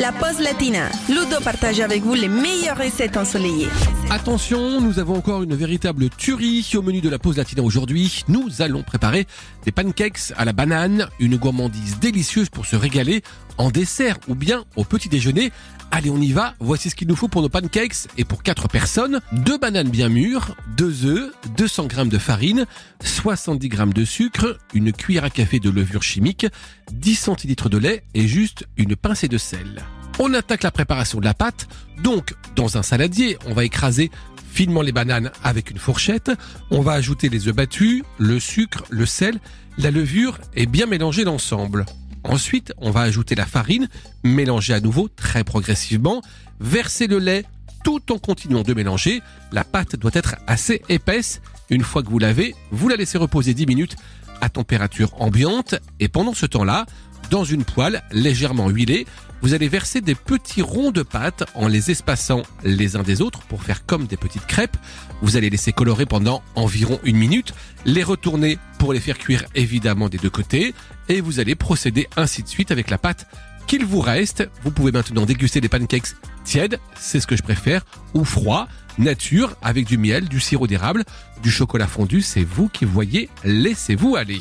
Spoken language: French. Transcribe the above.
La pause latina. Ludo partage avec vous les meilleures recettes ensoleillées. Attention, nous avons encore une véritable tuerie au menu de la pause latina aujourd'hui. Nous allons préparer des pancakes à la banane, une gourmandise délicieuse pour se régaler en dessert ou bien au petit déjeuner. Allez, on y va. Voici ce qu'il nous faut pour nos pancakes et pour 4 personnes. Deux bananes bien mûres, deux œufs, 200 g de farine, 70 g de sucre, une cuillère à café de levure chimique, 10 centilitres de lait et juste une pincée de sel. On attaque la préparation de la pâte. Donc, dans un saladier, on va écraser finement les bananes avec une fourchette. On va ajouter les œufs battus, le sucre, le sel, la levure et bien mélanger l'ensemble. Ensuite, on va ajouter la farine, mélanger à nouveau très progressivement, verser le lait tout en continuant de mélanger. La pâte doit être assez épaisse. Une fois que vous l'avez, vous la laissez reposer 10 minutes à température ambiante et pendant ce temps-là, dans une poêle légèrement huilée, vous allez verser des petits ronds de pâte en les espaçant les uns des autres pour faire comme des petites crêpes. Vous allez laisser colorer pendant environ une minute, les retourner pour les faire cuire évidemment des deux côtés et vous allez procéder ainsi de suite avec la pâte qu'il vous reste. Vous pouvez maintenant déguster des pancakes tièdes, c'est ce que je préfère, ou froids, nature, avec du miel, du sirop d'érable, du chocolat fondu, c'est vous qui voyez, laissez-vous aller.